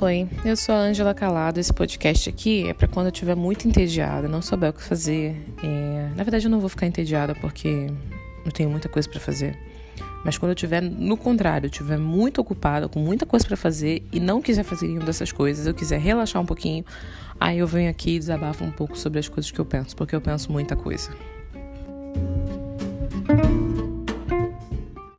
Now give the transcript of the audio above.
Oi, eu sou a Angela Calado. Esse podcast aqui é para quando eu estiver muito entediada, não souber o que fazer. É... Na verdade, eu não vou ficar entediada porque eu tenho muita coisa para fazer. Mas quando eu estiver, no contrário, eu estiver muito ocupada, com muita coisa para fazer e não quiser fazer nenhuma dessas coisas, eu quiser relaxar um pouquinho, aí eu venho aqui e desabafo um pouco sobre as coisas que eu penso, porque eu penso muita coisa.